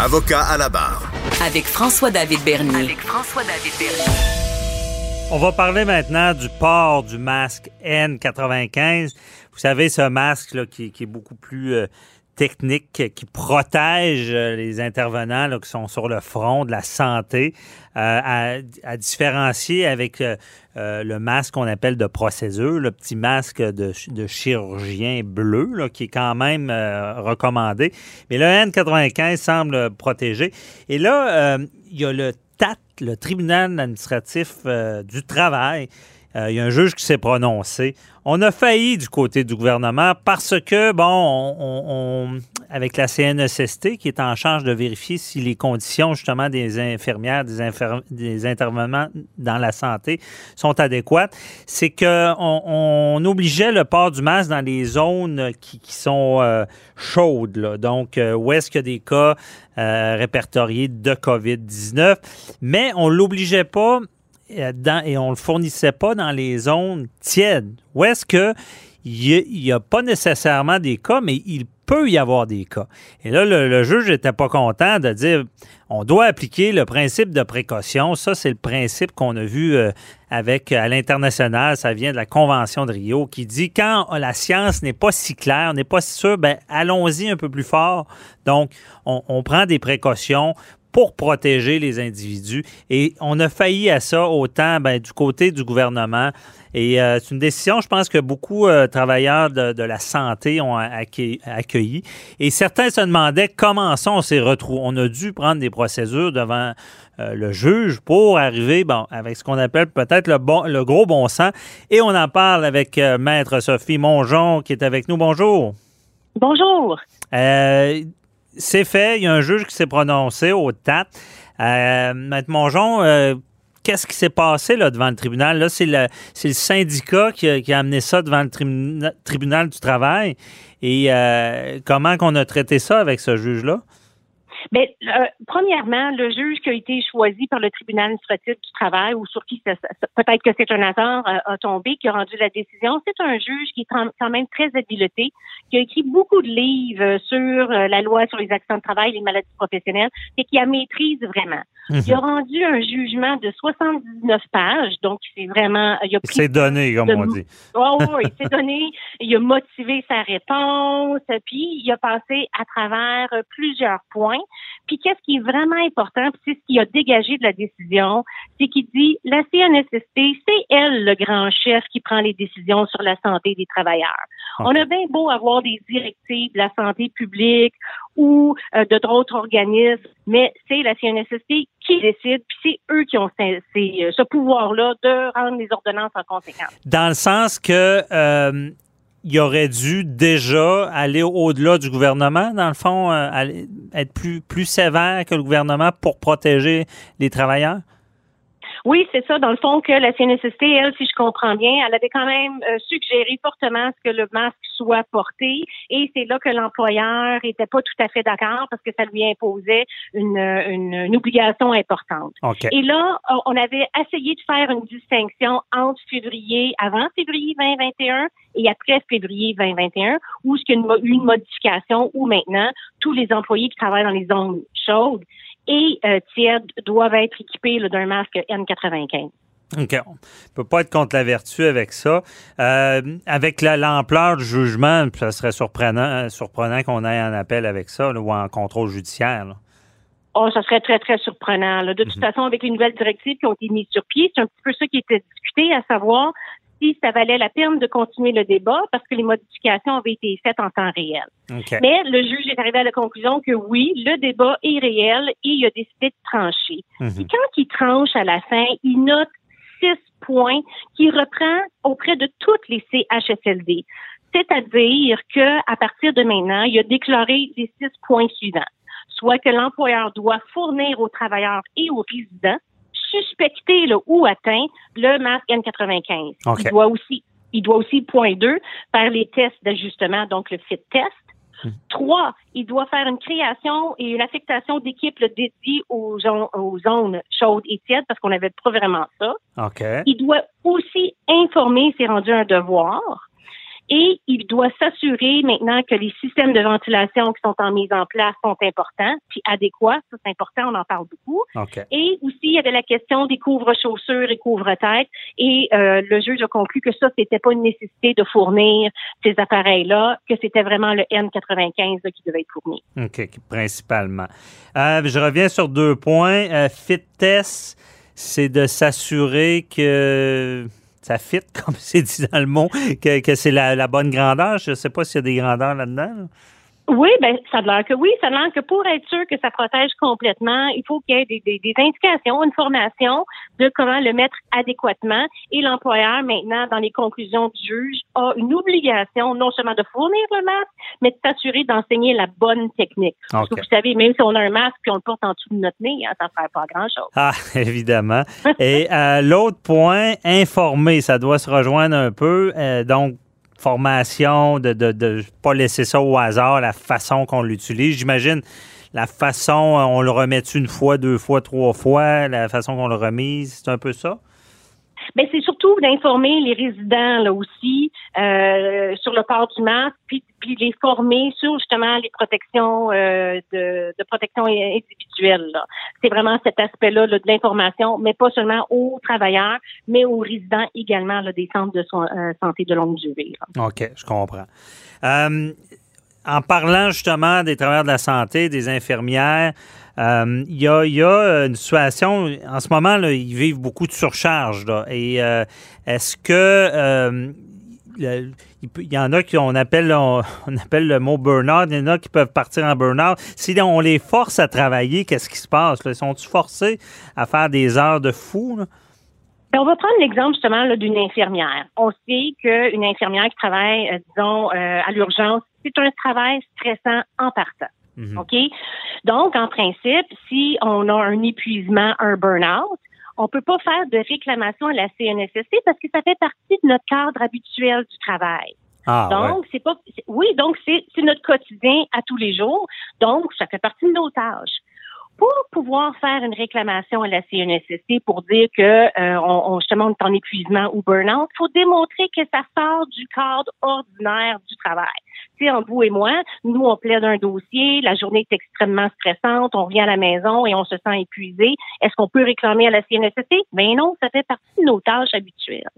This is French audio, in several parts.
Avocat à la barre. Avec François-David Bernier. Avec François-David Bernier. On va parler maintenant du port du masque N95. Vous savez, ce masque là, qui, qui est beaucoup plus euh, technique, qui protège euh, les intervenants là, qui sont sur le front de la santé, euh, à, différencier avec euh, le masque qu'on appelle de procédure, le petit masque de, de chirurgien bleu, là, qui est quand même recommandé. Mais le N95 semble protéger. Et là, il y a le TAT, le tribunal administratif du travail, il y a un juge qui s'est prononcé. On a failli du côté du gouvernement parce que, bon, on, avec la CNESST qui est en charge de vérifier si les conditions justement des infirmières, des, des intervenants dans la santé sont adéquates, c'est qu'on on obligeait le port du masque dans les zones qui, sont euh, chaudes, là. donc euh, où est-ce qu'il y a des cas euh, répertoriés de COVID-19, mais on l'obligeait pas et on le fournissait pas dans les zones tièdes. Où est-ce que il n'y a pas nécessairement des cas, mais il peut y avoir des cas. Et là, le, juge n'était pas content de dire on doit appliquer le principe de précaution. Ça, c'est le principe qu'on a vu euh, avec à l'international. Ça vient de la Convention de Rio qui dit quand la science n'est pas si claire, n'est pas si sûre, ben, allons-y un peu plus fort. Donc, on, on prend des précautions pour protéger les individus. Et on a failli à ça autant ben, du côté du gouvernement. Et euh, c'est une décision, je pense, que beaucoup de euh, travailleurs de, de, la santé ont accueilli, accueilli. Et certains se demandaient comment ça on s'est retrouvés. On a dû prendre des procédures devant euh, le juge pour arriver bon, avec ce qu'on appelle peut-être le, bon, le gros bon sens. Et on en parle avec euh, Maître Sophie Mongeon qui est avec nous. Bonjour. Bonjour. Euh, c'est fait. Il y a un juge qui s'est prononcé au TAT. Euh, Maître Mongeon, euh, qu'est-ce qui s'est passé là, devant le tribunal? C'est le, syndicat qui a, amené ça devant le tri tribunal du travail. Et euh, comment qu'on a traité ça avec ce juge-là? Bien, euh, premièrement, le juge qui a été choisi par le tribunal administratif du travail ou sur qui peut-être que c'est un hasard euh, a tombé, qui a rendu la décision, c'est un juge qui est quand même très habileté, qui a écrit beaucoup de livres sur euh, la loi sur les accidents de travail, les maladies professionnelles, et qui a maîtrise vraiment. -hmm. Il a rendu un jugement de 79 pages, donc c'est vraiment... Il a c'est donné, comme de, on dit. Oh, oui, c'est donné. Il a motivé sa réponse, puis il a passé à travers plusieurs points. Puis qu'est-ce qui est vraiment important, c'est ce qui a dégagé de la décision, c'est qu'il dit la CNSST, c'est elle le grand chef qui prend les décisions sur la santé des travailleurs. Okay. On a bien beau avoir des directives de la santé publique ou euh, de d'autres organismes, mais c'est la CNSST qui décide, puis c'est eux qui ont ces, ces, ce pouvoir-là de rendre les ordonnances en conséquence. Dans le sens que euh il aurait dû déjà aller au-delà du gouvernement, dans le fond, euh, être plus, plus sévère que le gouvernement pour protéger les travailleurs? Oui, c'est ça. Dans le fond, que la CNSST, elle, si je comprends bien, elle avait quand même euh, suggéré fortement que le masque soit porté. Et c'est là que l'employeur était pas tout à fait d'accord parce que ça lui imposait une, une, une obligation importante. Okay. Et là, on avait essayé de faire une distinction entre février, avant février 2021 et après février 2021, où ce qu'il y a eu une modification où maintenant tous les employés qui travaillent dans les zones chaudes et euh, tièdes doivent être équipés d'un masque N95. OK. On ne peut pas être contre la vertu avec ça. Euh, avec l'ampleur du jugement, ça serait surprenant, surprenant qu'on aille en appel avec ça là, ou en contrôle judiciaire. Là. Oh, ça serait très, très surprenant. Là. De toute mm -hmm. façon, avec les nouvelles directives qui ont été mises sur pied, c'est un petit peu ça qui était discuté, à savoir si ça valait la peine de continuer le débat parce que les modifications avaient été faites en temps réel. Okay. Mais le juge est arrivé à la conclusion que oui, le débat est réel et il a décidé de trancher. Mhm. Mm -hmm. Et quand il tranche à la fin, il note six points qui reprend auprès de toutes les CHSLD. C'est-à-dire que à partir de maintenant, il a déclaré les six points suivants. Soit que l'employeur doit fournir aux travailleurs et aux résidents suspecté là, ou atteint le masque N95. Okay. Il doit aussi, il doit aussi, point 2, faire les tests d'ajustement, donc le fit test. Hmm. Trois, il doit faire une création et une affectation d'équipe dédiée aux, aux, zones chaudes et tièdes parce qu'on n'avait pas vraiment ça. Okay. Il doit aussi informer, c'est rendu un devoir. Et il doit s'assurer maintenant que les systèmes de ventilation qui sont en mise en place sont importants, puis adéquats. Ça, c'est important, on en parle beaucoup. Et aussi, il y avait la question des couvre-chaussures et couvre-têtes. Et euh, le juge a conclu que ça, c'était pas une nécessité de fournir ces appareils-là, que c'était vraiment le N95 qui devait être fourni. OK, principalement. Euh, je reviens sur deux points. Euh, fit test, c'est de s'assurer que ça fit, comme c'est dit dans le mot, que, c'est la, bonne grandeur. Je ne sais pas s'il y a des grandeurs là-dedans. Oui, ben ça a l'air que oui, ça a l'air que pour être sûr que ça protège complètement, il faut qu'il y ait des, des, indications, une formation de comment le mettre adéquatement. Et l'employeur, maintenant, dans les conclusions du juge, a une obligation non seulement de fournir le masque, mais de s'assurer d'enseigner la bonne technique. Parce que vous savez, même si on a un masque et on le porte en dessous de notre nez, hein, ça ne fait pas grand-chose. Ah, évidemment. et euh, l'autre point, informer, ça doit se rejoindre un peu. Euh, donc, formation, de ne de, pas laisser ça au hasard, la façon qu'on l'utilise. J'imagine la façon, on le remet une fois, deux fois, trois fois, la façon qu'on le remise, c'est un peu ça? Mais ben, c'est surtout d'informer les résidents là aussi euh, sur le port du masque, puis, les former sur justement les protections euh, de, de, protection individuelle. C'est vraiment cet aspect-là de l'information, mais pas seulement aux travailleurs, mais aux résidents également là, des centres de euh, santé de longue durée. OK, je comprends. En parlant justement des travailleurs de la santé, des infirmières, euh, il y, a, une situation, en ce moment, là, ils vivent beaucoup de surcharge. et euh, est-ce que euh, il y en a qui on appelle le mot burn-out, il y en a qui peuvent partir en burn-out. Si on les force à travailler, qu'est-ce qui se passe? Là? Sont-ils forcés à faire des heures de fou? On va prendre l'exemple justement d'une infirmière. On sait qu'une infirmière qui travaille, disons, à l'urgence, c'est un travail stressant en partant. Mhm. OK? Donc, en principe, si on a un épuisement, un burn-out, on peut pas faire de réclamation à la CNSST parce que ça fait partie de notre cadre habituel du travail. Ah, donc, c'est pas, oui, donc c'est notre quotidien à tous les jours. Donc, ça fait partie de nos tâches pour pouvoir faire une réclamation à la CNSST pour dire que euh, on, justement on est en épuisement ou burn-out, il faut démontrer que ça sort du cadre ordinaire du travail. Tu sais, entre vous et moi, nous, on plaide un dossier, la journée est extrêmement stressante, on vient à la maison et on se sent épuisé. Est-ce qu'on peut réclamer à la CNSST? Ben non, ça fait partie de nos tâches habituelles.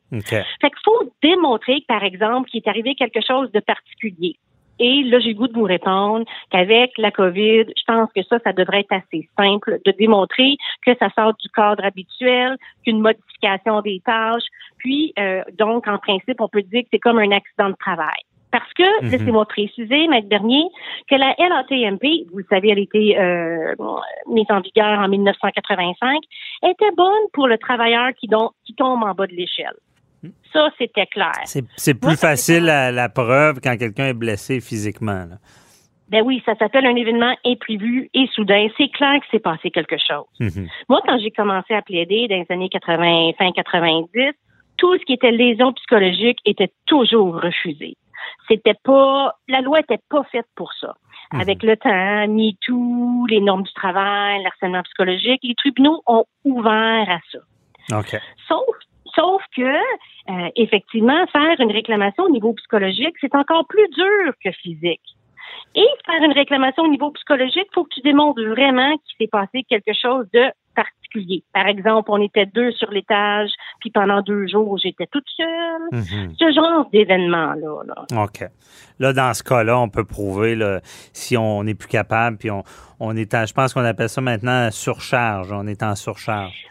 Fait qu'il faut démontrer, par exemple, qu'il est arrivé quelque chose de particulier. Et là, j'ai le goût de vous répondre qu'avec la COVID, je pense que ça, ça devrait être assez simple de démontrer que ça sort du cadre habituel, qu'une modification des tâches. Puis, euh, donc, en principe, on peut dire que c'est comme un accident de travail. Parce que, mhm. laissez-moi préciser, Maître Bernier, que la LATMP, vous le savez, elle a été euh, mise en vigueur en 1985, était bonne pour le travailleur qui, qui tombe en bas de l'échelle. Ça, c'était clair. C'est plus facile à la preuve quand quelqu'un est blessé physiquement. Ben oui, ça s'appelle un événement imprévu et soudain. C'est clair que c'est passé quelque chose. Mhm. Moi, quand j'ai commencé à plaider dans les années 80, fin 90, tout ce qui était lésion psychologique était toujours refusé. C'était pas, la loi était pas faite pour ça. Mhm. Avec le temps, tout, les normes du travail, l'harcèlement psychologique, les tribunaux ont ouvert à ça. OK. Sauf Sauf que, euh, effectivement, faire une réclamation au niveau psychologique, c'est encore plus dur que physique. Et faire une réclamation au niveau psychologique, il faut que tu démontres vraiment qu'il s'est passé quelque chose de particulier. Par exemple, on était deux sur l'étage, puis pendant deux jours, j'étais toute seule. Mhm. Ce genre d'événement-là. Là. OK. Là, dans ce cas-là, on peut prouver là, si on n'est plus capable, puis on, on est en, je pense qu'on appelle ça maintenant surcharge. On est en surcharge.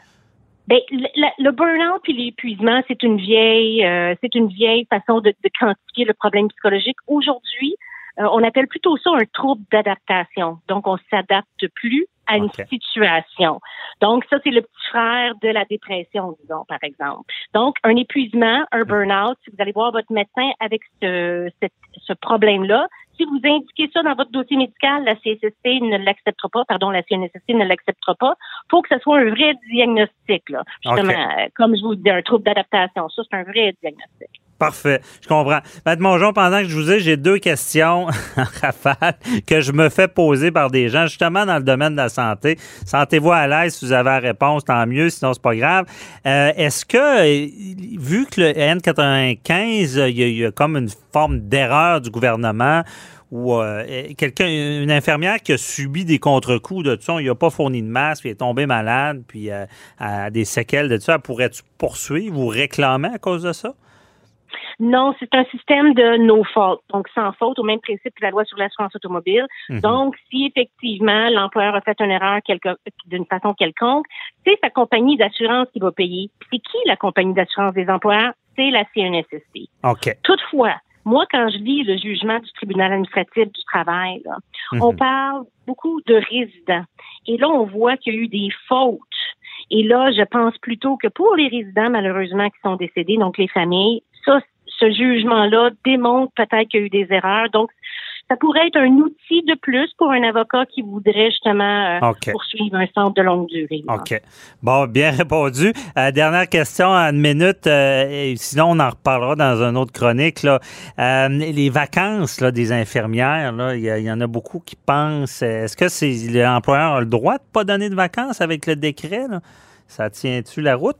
Ben, le, le burn-out et l'épuisement, c'est une vieille, euh, c'est une vieille façon de, de, quantifier le problème psychologique. Aujourd'hui, euh, on appelle plutôt ça un trouble d'adaptation. Donc, on s'adapte plus à une situation. Donc, ça, c'est le petit frère de la dépression, disons, par exemple. Donc, un épuisement, un burn-out, si vous allez voir votre médecin avec ce, ce problème-là, si vous indiquez ça dans votre dossier médical, la CSST ne l'acceptera pas, pardon, la CNSST ne l'acceptera pas. Faut que ce soit un vrai diagnostic, là. Justement, euh, comme je vous dis, un trouble d'adaptation. Ça, c'est un vrai diagnostic. Parfait, je comprends. Maître Mongeon, pendant que je vous ai, j'ai deux questions, rafale, que je me fais poser par des gens, justement dans le domaine de la santé. Sentez-vous à l'aise si vous avez la réponse, tant mieux, sinon c'est pas grave. Euh, est-ce que, vu que le N95, il y, a, comme une forme d'erreur du gouvernement, ou euh, quelqu'un, une infirmière qui a subi des contre-coups de tout ça, il n'a pas fourni de masque, puis est tombé malade, puis euh, a des séquelles de tout ça, pourrais-tu poursuivre ou réclamer à cause de ça? Non, c'est un système de no fault, donc sans faute, au même principe que la loi sur l'assurance automobile. Mhm. Donc, si effectivement l'employeur a fait une erreur d'une façon quelconque, c'est sa compagnie d'assurance qui va payer. C'est qui la compagnie d'assurance des employeurs? C'est la CNSST. OK. Toutefois, moi, quand je lis le jugement du tribunal administratif du travail, on mhm. parle beaucoup de résidents. Et là, on voit qu'il y a eu des fautes. Et là, je pense plutôt que pour les résidents, malheureusement, qui sont décédés, donc les familles, ça, ce jugement-là démontre peut-être qu'il y a eu des erreurs. Donc, ça pourrait être un outil de plus pour un avocat qui voudrait justement euh, poursuivre un centre de longue durée. OK. Bon, bien répondu. Euh, dernière question en une minute, euh, sinon on en reparlera dans une autre chronique. Là. les vacances là, des infirmières, il y, en a beaucoup qui pensent. Est-ce que c'est l'employeur a le droit de ne pas donner de vacances avec le décret? Ça tient-tu la route?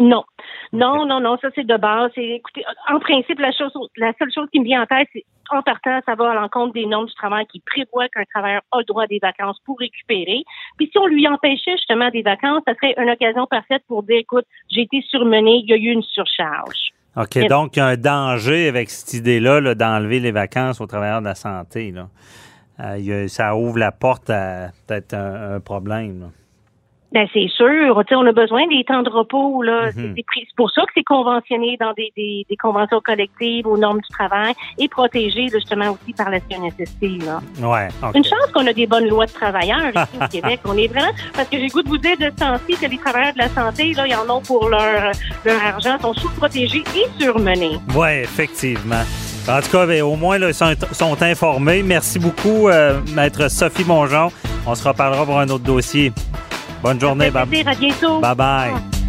Non. Non, non, non, ça c'est de base. écoutez, en principe, la chose, la seule chose qui me vient en tête, c'est en partant, ça va à l'encontre des normes du travail qui prévoient qu'un travailleur a le droit des vacances pour récupérer. Puis si on lui empêchait justement des vacances, ça serait une occasion parfaite pour dire, écoute, j'ai été surmené, il y a eu une surcharge. OK, donc il y a un danger avec cette idée-là d'enlever les vacances aux travailleurs de la santé. Là. Euh, ça ouvre la porte à peut-être un, un problème. Ben c'est sûr, on a besoin des temps de repos là. Mhm. C'est pour ça que c'est conventionné dans des, des, des, conventions collectives aux normes du travail et protégé justement aussi par la CNSST là. Ouais. Une chance qu'on a des bonnes lois de travailleurs ici au Québec. On est vraiment parce que j'ai goût de vous dire de ce temps-ci que les travailleurs de la santé là, ils en ont pour leur leur argent, sont sous-protégés et surmenés. Ouais, effectivement. En tout cas, ben, au moins, là, ils sont, sont, informés. Merci beaucoup, euh, Maître Sophie Mongeon. On se reparlera pour un autre dossier. Bonne journée. Bye. À bientôt. Bye bye.